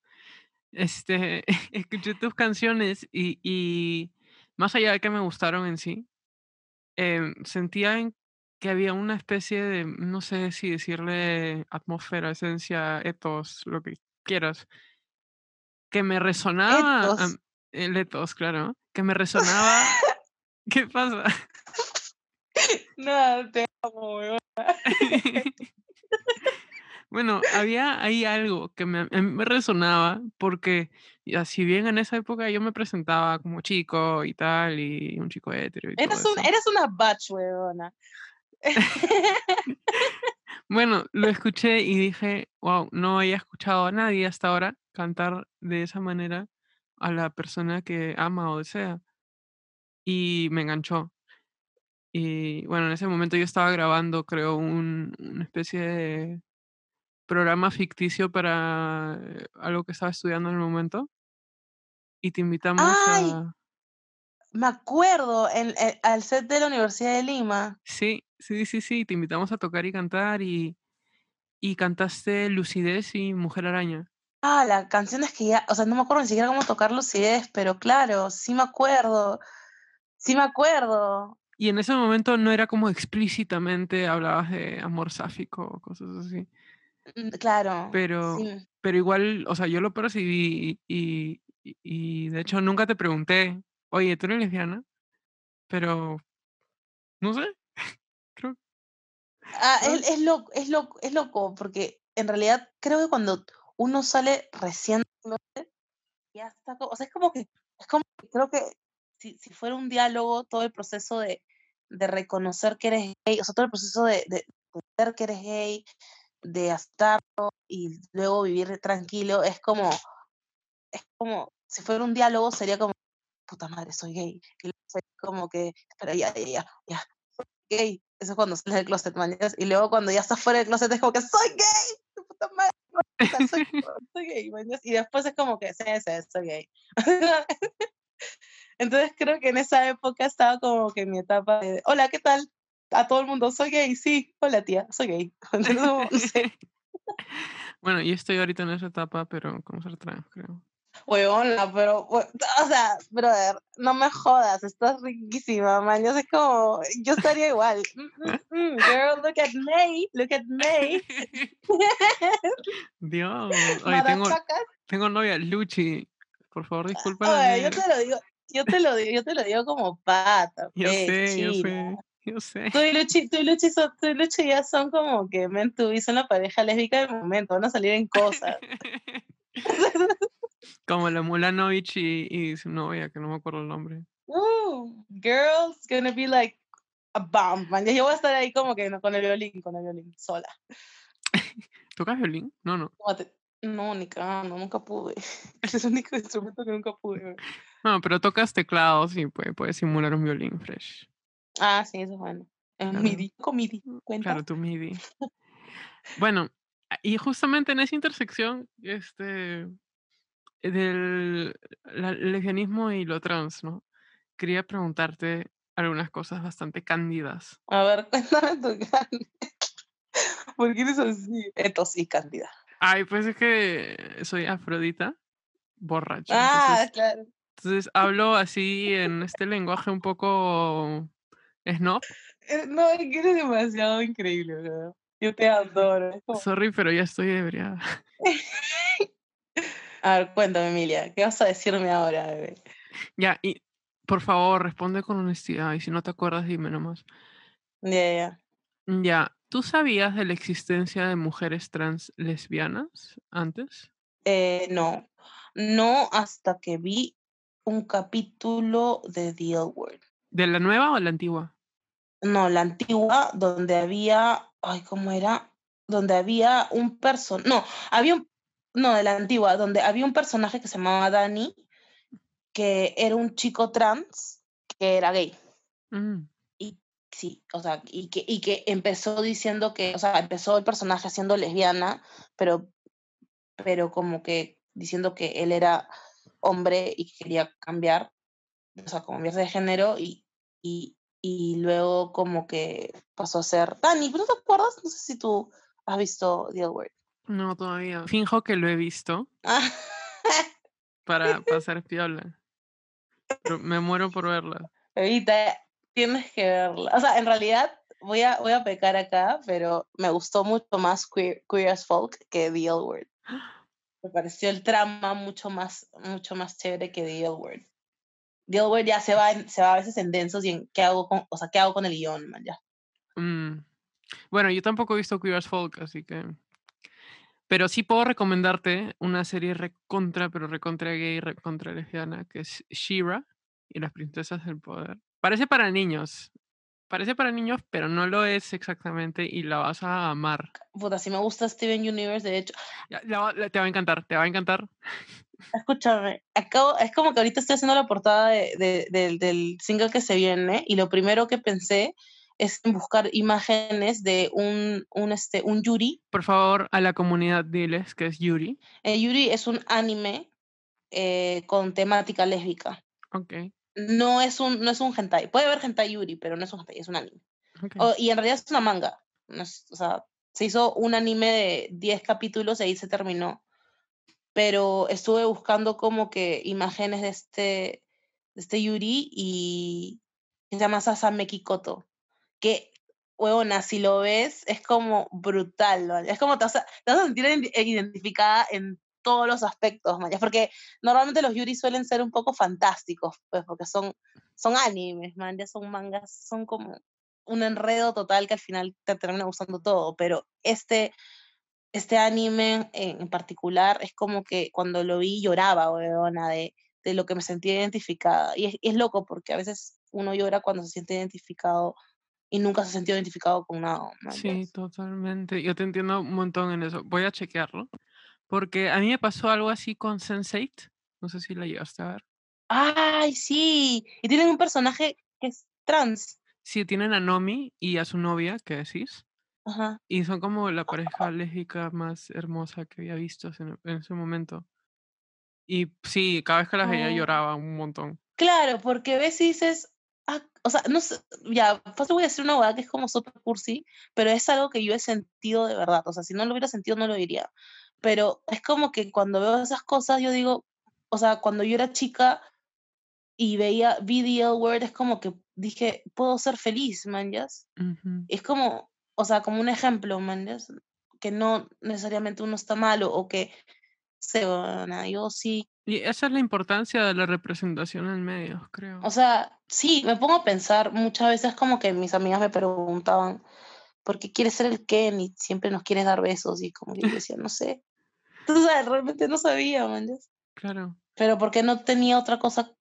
Este, <laughs> escuché tus canciones y, y más allá de que me gustaron en sí, em, sentía en- que había una especie de, no sé si decirle atmósfera, esencia, ethos, lo que quieras, que me resonaba, Etos. el ethos, claro, que me resonaba. <laughs> <laughs> ¿Qué pasa? No, te amo. Bueno, había ahí algo que me, resonaba porque si bien en esa época yo me presentaba como chico y tal, y un chico hetero y todo Eres, un, eso. eres una batch, weona. <laughs> Bueno, lo escuché y dije, wow, no había escuchado a nadie hasta ahora cantar de esa manera a la persona que ama o desea. Y me enganchó. Y bueno, en ese momento yo estaba grabando, creo, un, una especie de programa ficticio para eh, algo que estaba estudiando en el momento. Y te invitamos ¡Ay! a... Me acuerdo, en, en- al set de la Universidad de Lima. Sí, sí, sí, sí, te invitamos a tocar y cantar y, y cantaste Lucidez y Mujer Araña. Ah, la canción es que ya, o sea, no me acuerdo ni siquiera cómo tocar lucidez, pero claro, sí me acuerdo, sí me acuerdo. Y en ese momento no era como explícitamente hablabas de amor sáfico o cosas así. Mm, Claro, Pero, sí. pero igual, o sea, yo lo percibí y, y, y de hecho nunca te pregunté, oye, ¿tú eres lesbiana? Pero, no sé, <laughs> creo. Ah, ¿no? es, es, loco, es, loco, es loco, porque en realidad creo que cuando uno sale recién, ya está, o sea, es como que, es como que creo que si, si fuera un diálogo, todo el proceso de, de reconocer que eres gay, o sea, todo el proceso de, de, ver que eres gay, de aceptarlo y luego vivir tranquilo, es como, es como, si fuera un diálogo, sería como, puta madre, soy gay. Y como que, pero ya, ya, ya, ya, soy gay. Eso es cuando sales del closet, mañana. Y luego cuando ya estás fuera del closet es como que, soy gay, puta madre, soy, <laughs> soy gay, mañas. Y después es como que, sí, sí, soy gay. <laughs> Entonces creo que en esa época estaba como que en mi etapa de, hola, ¿qué tal? A todo el mundo, soy gay, sí, hola tía, soy gay. <laughs> Entonces, no sé. <laughs> Bueno, yo estoy ahorita en esa etapa, pero con ser trans, creo. Huevona, pero, o sea, brother, no me jodas, estás riquísima, man. Yo sé como, yo estaría igual. Mm, mm, mm, girl, look at me, look at me. <laughs> Dios, oye, tengo, tengo novia, Luchi. Por favor, Oye, discúlpame. yo te lo digo, yo te lo digo, yo te lo digo como pata, Yo pe, sé, yo sé, yo sé. Tú y Luchi, tú y Luchi, son- tú y Luchi ya son como que men tú y son la pareja lésbica del momento, van a salir en cosas. <laughs> Como la Mulanovich y, y su novia, que no me acuerdo el nombre. Ooh, girls gonna be like a bomb, man. Yo voy a estar ahí como que no, con el violín, con el violín, sola. <laughs> ¿Tocas violín? No, no. No, ni cagando, nunca pude. <laughs> Es el único instrumento que nunca pude. No, pero tocas teclados y puedes, puedes simular un violín fresh. Ah, sí, eso es bueno. En Claro. MIDI, con MIDI, cuenta. Claro, tu MIDI. <laughs> Bueno, y justamente en esa intersección este, del la- lesbianismo y lo trans, ¿no? Quería preguntarte algunas cosas bastante cándidas. A ver, <laughs> cuéntame tu. <laughs> ¿Por qué eres así? Esto sí, cándida. Ay, pues es que soy afrodita, borracha. Ah, Entonces, claro. Entonces hablo así en este lenguaje un poco snob. Eh, No, es que eres demasiado increíble, bro. Yo te <laughs> adoro. Sorry, pero ya estoy ebria. <laughs> A ver, cuéntame, Emilia. ¿Qué vas a decirme ahora, bebé? Ya, y por favor, responde con honestidad. Y si no te acuerdas, dime nomás. Ya, ya. Ya, ¿tú sabías de la existencia de mujeres trans lesbianas antes? Eh, no, no hasta que vi un capítulo de The L Word. ¿De la nueva o la antigua? No, la antigua, donde había, ay, ¿cómo era? Donde había un personaje, no, había un, no, de la antigua, donde había un personaje que se llamaba Danny, que era un chico trans, que era gay. Mm, Sí, o sea, y que, y que empezó diciendo que, o sea, empezó el personaje siendo lesbiana, pero, pero como que diciendo que él era hombre y que quería cambiar, o sea, cambiarse de género y, y, y luego como que pasó a ser Dani, ¿pero no te acuerdas? No sé si tú has visto The L Word. No, todavía. Finjo que lo he visto Ah, para <laughs> pasar piola. Pero me muero por verla. ahorita tienes que verla. O sea, en realidad voy a, voy a pecar acá, pero me gustó mucho más Queer, Queer as Folk que The L Word. Me pareció el trama mucho más, mucho más chévere que The L Word. The L Word ya se va, se va a veces en densos y en qué hago con, o sea, qué hago con el guion, man, ya. Mm, Bueno, yo tampoco he visto Queer as Folk, así que. Pero sí puedo recomendarte una serie recontra, pero recontra gay, recontra lesbiana, que es She-Ra y las princesas del poder. Parece para niños. Parece para niños, pero no lo es exactamente y la vas a amar. Puta, si me gusta Steven Universe, de hecho, Ya- la va- la- te va a encantar, te va a encantar. escúchame, acabo, es como que ahorita estoy haciendo la portada de, de- del- del single que se viene y lo primero que pensé es en buscar imágenes de un, un, este, un Yuri. Por favor, a la comunidad diles que es Yuri. Eh, Yuri es un anime eh, con temática lésbica. Ok. No es un, no es un hentai. Puede haber hentai Yuri, pero no es un hentai, es un anime. ok. O- y en realidad es una manga. no es- o sea, se hizo un anime de 10 capítulos y ahí se terminó. Pero estuve buscando como que imágenes de este, de este Yuri y se llama Sasame Kikoto. Que, huevona, si lo ves, es como brutal. ¿no? Es como te vas a, te vas a sentir iden- identificada en todos los aspectos, ya, porque normalmente los Yuri suelen ser un poco fantásticos, pues, porque son, son animes, man, son mangas, son como un enredo total que al final te termina gustando todo, pero este, este anime en, particular es como que cuando lo vi lloraba, weona, de, de lo que me sentía identificada. Y es, es loco porque a veces uno llora cuando se siente identificado y nunca se ha sentido identificado con nada. Sí, totalmente. Yo te entiendo un montón en eso. Voy a chequearlo. Porque a mí me pasó algo así con Sense8. No sé si la llegaste a ver. ¡Ay, sí! Y tienen un personaje que es trans. Sí, tienen a Nomi y a su novia, que decís. Ajá. Y son como la pareja lésbica más hermosa que había visto en, ese momento. Y sí, cada vez que las veía Oh. lloraba un montón. Claro, porque ves y dices, ah, o sea, no sé, ya, pues voy a decir una hueá que es como super cursi, pero es algo que yo he sentido de verdad, o sea, si no lo hubiera sentido no lo diría, pero es como que cuando veo esas cosas yo digo, o sea, cuando yo era chica y veía VDL Word, es como que dije, puedo ser feliz, man, Es como, o sea, como un ejemplo, man, que no necesariamente uno está malo o que se van yo sí. Y esa es la importancia de la representación en medios, creo. O sea, sí, me pongo a pensar muchas veces como que mis amigas me preguntaban, ¿por qué quieres ser el Ken y siempre nos quieres dar besos? Y como que yo decía, no sé. Entonces, realmente no sabía, man. Claro. Pero porque no tenía otra cosa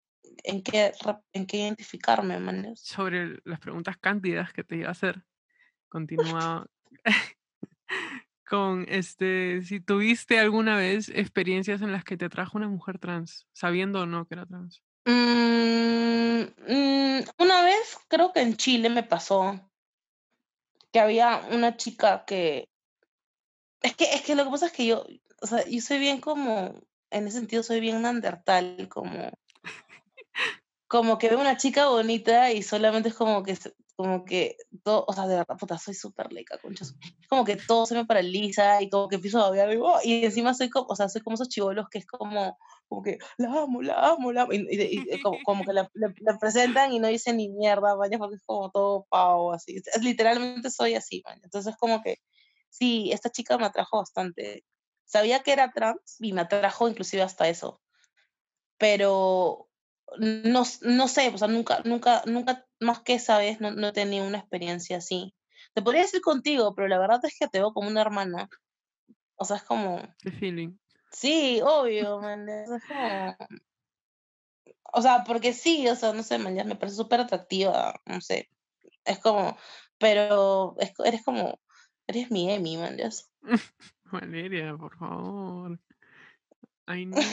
en qué, en qué identificarme, man. Sobre las preguntas cándidas que te iba a hacer, <laughs> continúa <laughs> con este, si tuviste alguna vez experiencias en las que te atrajo una mujer trans, sabiendo o no que era trans. Mm, mm, una vez creo que en Chile me pasó que había una chica que es que es que lo que pasa es que yo, o sea, yo soy bien como en ese sentido soy bien neandertal, como como que veo una chica bonita y solamente es como que como que todo, o sea, de verdad, puta, soy súper leca, conchas. Es como que todo se me paraliza y como que empiezo a babear y, oh, y encima soy como, o sea, soy como esos chivolos que es como, como que la amo, la amo, la amo, y, como, que la, presentan y no dicen ni mierda, vaya, porque es como todo pavo, así. Es, literalmente soy así, man. Entonces, como que, sí, esta chica me atrajo bastante. Sabía que era trans y me atrajo inclusive hasta eso. Pero no, no sé, o sea, nunca, nunca, nunca, más que esa vez, no, no he tenido una experiencia así. Te podría decir contigo, pero la verdad es que te veo como una hermana. O sea, es como... Qué feeling. Sí, obvio, man. Es como... O sea, porque sí, o sea, no sé, man, ya me parece súper atractiva, no sé. Es como, pero eres como, eres mi Emi, man, <laughs> Valeria, por favor. Ay, no. <laughs>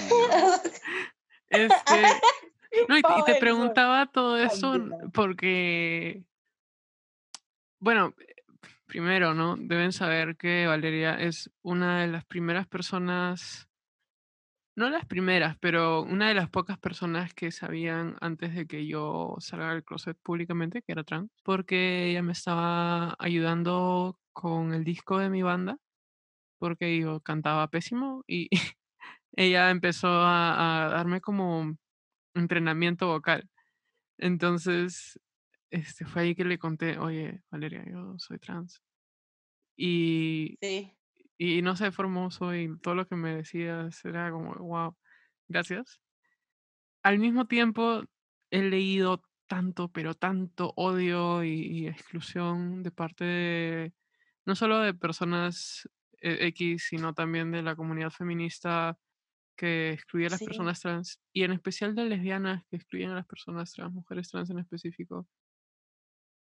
Este, <laughs> no, y, te preguntaba todo eso porque, bueno, primero, ¿no? Deben saber que Valeria es una de las primeras personas, no las primeras, pero una de las pocas personas que sabían antes de que yo salga del closet públicamente que era trans, porque ella me estaba ayudando con el disco de mi banda, porque yo cantaba pésimo y <laughs> ella empezó a darme como entrenamiento vocal. Entonces, este, fue ahí que le conté, oye, Valeria, yo soy trans. Y, y no sé, formoso y todo lo que me decías era como, wow, gracias. Al mismo tiempo, he leído tanto, pero tanto odio y, exclusión de parte de, no solo de personas eh, X, sino también de la comunidad feminista que excluye a las personas trans y en especial de lesbianas que excluyen a las personas trans, mujeres trans en específico.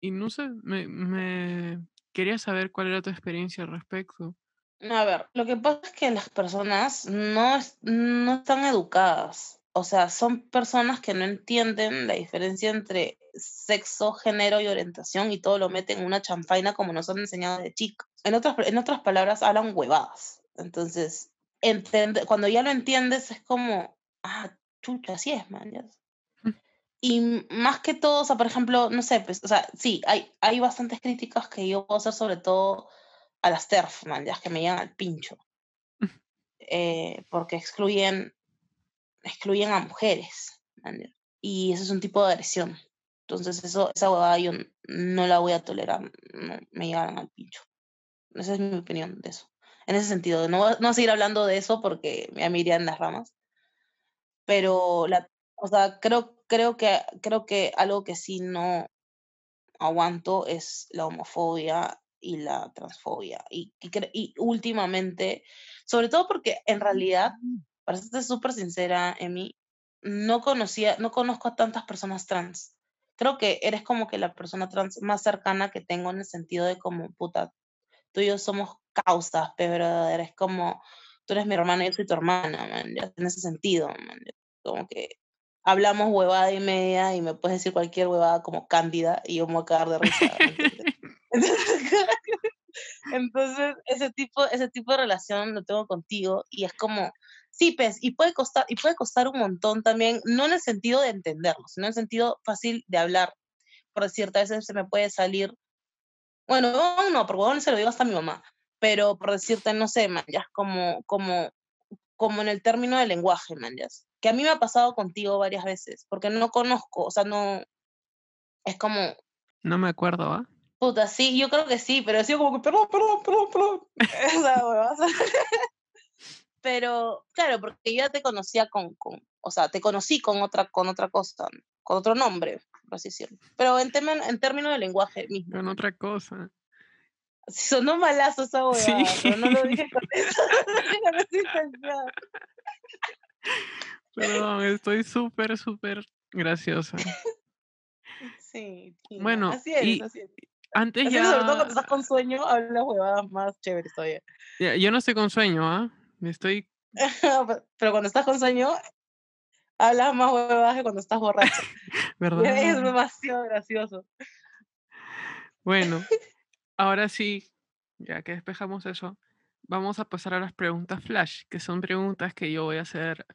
Y no sé, me, me quería saber cuál era tu experiencia al respecto. A ver, lo que pasa es que las personas no, no están educadas. O sea, son personas que no entienden la diferencia entre sexo, género y orientación y todo lo meten en una chanfaina como nos han enseñado de chicos. En otras, en otras palabras, hablan huevadas. Entonces, cuando ya lo entiendes es como, ah, chucha, así es, man. Mm. Y más que todo, o sea, por ejemplo, no sé, pues, o sea, sí, hay, hay bastantes críticas que yo puedo hacer sobre todo a las TERF, man, que me llegan al pincho. Mm. Eh, porque excluyen, excluyen a mujeres, Y eso es un tipo de agresión. Entonces, eso, esa huevada yo no la voy a tolerar, me llegan al pincho. Esa es mi opinión de eso en ese sentido. No, no voy a seguir hablando de eso porque me irían las ramas. Pero, la, o sea, creo, creo, que, creo que algo que sí no aguanto es la homofobia y la transfobia. Y, y, últimamente, sobre todo porque en realidad, para ser súper sincera, Emi, no conocía, no conozco a tantas personas trans. Creo que eres como que la persona trans más cercana que tengo en el sentido de como, puta, tú y yo somos causas, pero eres como, tú eres mi hermano y yo soy tu hermana, man, en ese sentido, man, como que hablamos huevada y media y me puedes decir cualquier huevada como cándida y yo me voy a cagar de risa. <laughs> <laughs> Entonces, ese tipo, ese tipo de relación lo tengo contigo y es como, Sí, pues, y puede costar, y puede costar un montón también, no en el sentido de entenderlo, sino en el sentido fácil de hablar. Por decirte, a veces se me puede salir, bueno, no, porque huevón se lo digo hasta a mi mamá, pero por decirte, no sé, man, ya, como, como, como en el término del lenguaje, man, ya, que a mí me ha pasado contigo varias veces, porque no conozco, o sea, no, es como, No me acuerdo, ¿ah? puta, sí, yo creo que sí, pero he sido como que, perdón, perdón, perdón, perdón. <laughs> O sea. Pero, claro, porque yo ya te conocía con, con, o sea, te conocí con otra, con otra cosa, ¿no? con otro nombre, por así decirlo. Pero en, en términos de lenguaje mismo. Con otra cosa. Sí, sonó malazo esa <laughs> Sí. huevada, pero no lo dije con <laughs> eso. <laughs> Perdón, estoy súper, súper graciosa. Sí, Bueno, así es, y así es. Antes Así es, sobre todo ya... cuando estás con sueño, hablas huevadas más chéveres todavía. ya- Yo no estoy con sueño, ¿ah? Estoy... <laughs> Pero cuando estás con sueño, hablas más huevadas que cuando estás borracho. <laughs> <laughs> ¿Verdad? Es demasiado gracioso. Bueno, ahora sí, ya que despejamos eso, vamos a pasar a las preguntas flash, que son preguntas que yo voy a hacer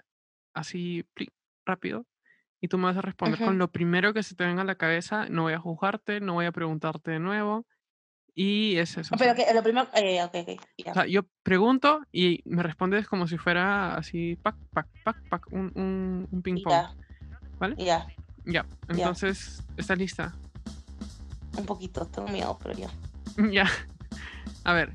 así rápido y tú me vas a responder con lo primero que se te venga a la cabeza. No voy a juzgarte, no voy a preguntarte de nuevo. Y es eso. o Pero que lo primero, eh, ok, ok, ya. o sea, yo pregunto y me respondes como si fuera así, pac, pac, pac, pac, un, un, un ping pong. Ya, ¿Vale? ya, Ya. Entonces, ¿estás lista? un poquito, tengo miedo, pero ya. <laughs> Ya. A ver,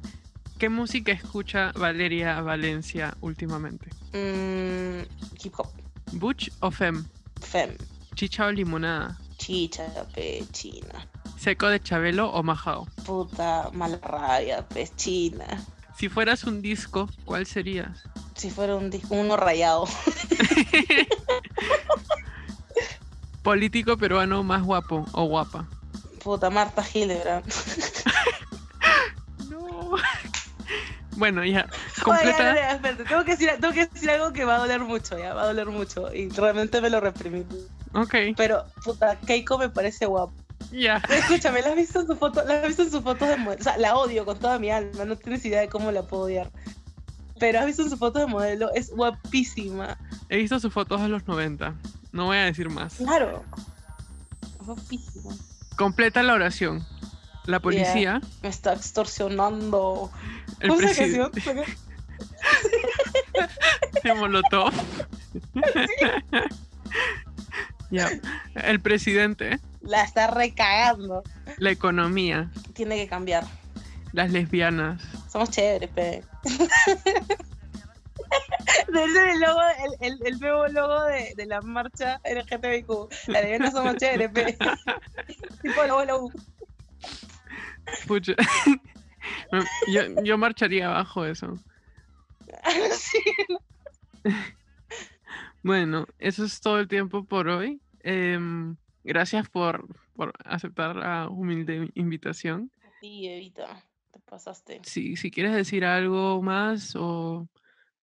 ¿qué música escucha Valeria Valencia últimamente? Mm, hip hop, ¿Butch o Fem? fem, ¿Chicha o limonada? Chicha, pe, china. ¿Seco de Chabelo o Majao? Puta, mala rabia, pe, china. Si fueras un disco, ¿cuál serías? Si fuera un disco, uno rayado. <laughs> ¿Político peruano más guapo o guapa? Puta, Marta Hildebrand. <laughs> No. <laughs> Bueno, ya. Oye, Completa. ya, ya, espérate, tengo que, decir, tengo que decir algo que va a doler mucho, ya, va a doler mucho. Y realmente me lo reprimí. Ok, Pero, puta, Keiko me parece guapo. ya. Escúchame, ¿la has visto en su foto? ¿La has visto en sus fotos de modelo? O sea, la odio con toda mi alma, no tienes idea de cómo la puedo odiar. Pero has visto en su foto de modelo, es guapísima. He visto sus fotos de los 90. No voy a decir más. Claro. Guapísima. Completa la oración. La policía, Me está extorsionando. el ¿Cómo canción? <laughs> de Molotov. <laughs> ya. El presidente, La está recagando. la economía, Tiene que cambiar. las lesbianas. Somos chéveres, pe. El, logo, el, el, el nuevo logo de, de la marcha LGTBIQ. La de no somos chéveres, pe. tipo logo, logo. Pucha. <laughs> yo, yo marcharía abajo eso. <laughs> Sí. Bueno, eso es todo el tiempo por hoy. Em, gracias por, por aceptar la humilde invitación. Sí, Evita, te pasaste. Si, si quieres decir algo más o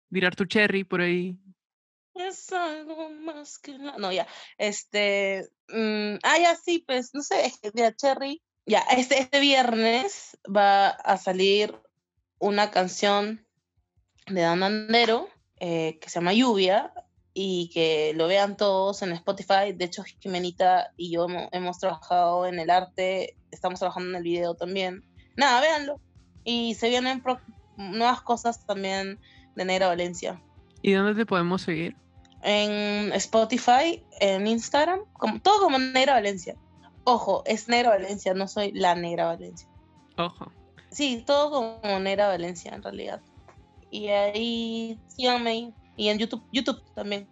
tirar tu cherry por ahí. Es algo más que la... No, ya. Este. mm, ah, ya sí, pues, no sé, es <laughs> que, mira, Cherry. Ya, este, este viernes va a salir una canción de Dan Andero eh, que se llama Lluvia y que lo vean todos en Spotify. De hecho, Jimenita y yo hemos, trabajado en el arte, estamos trabajando en el video también. Nada, véanlo. Y se vienen nuevas cosas también de Negra Valencia ¿Y dónde te podemos seguir? en Spotify, en Instagram, como, todo como Negra Valencia. Ojo, es Negra Valencia, no soy la Negra Valencia. Ojo. Sí, todo como Negra Valencia en realidad. Y ahí, síganme ahí. Y en YouTube, YouTube también.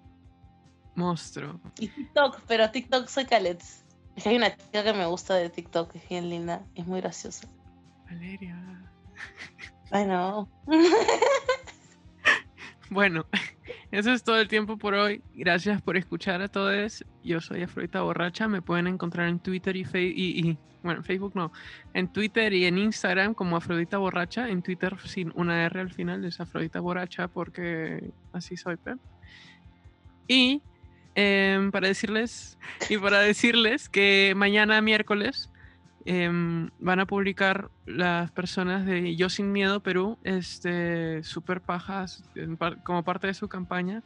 Monstruo. Y TikTok, pero TikTok soy Calets. Es que hay una chica que me gusta de TikTok, es bien linda, es muy graciosa. Valeria. Ay, no. <laughs> Bueno, eso es todo el tiempo por hoy. Gracias por escuchar a todos. Yo soy Afrodita Borracha. Me pueden encontrar en Twitter y, y, y- bueno, en Facebook no. En Twitter y en Instagram como Afrodita Borracha. En Twitter sin una R al final es Afrodita Borracha porque así soy, Pep. Y em, para decirles y para decirles que mañana miércoles em, van a publicar las personas de Yo Sin Miedo Perú, este, super pajas, como parte de su campaña,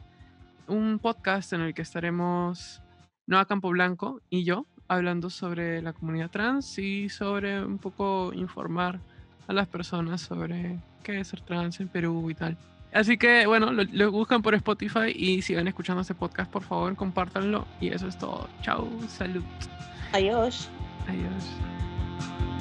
un podcast en el que estaremos Noa Campo Blanco y yo hablando sobre la comunidad trans y sobre un poco informar a las personas sobre qué es ser trans en Perú y tal. Así que bueno, lo, buscan por Spotify y sigan escuchando este podcast, por favor, compártanlo. Y eso es todo. Chao, salud. Adiós. Adiós. thank you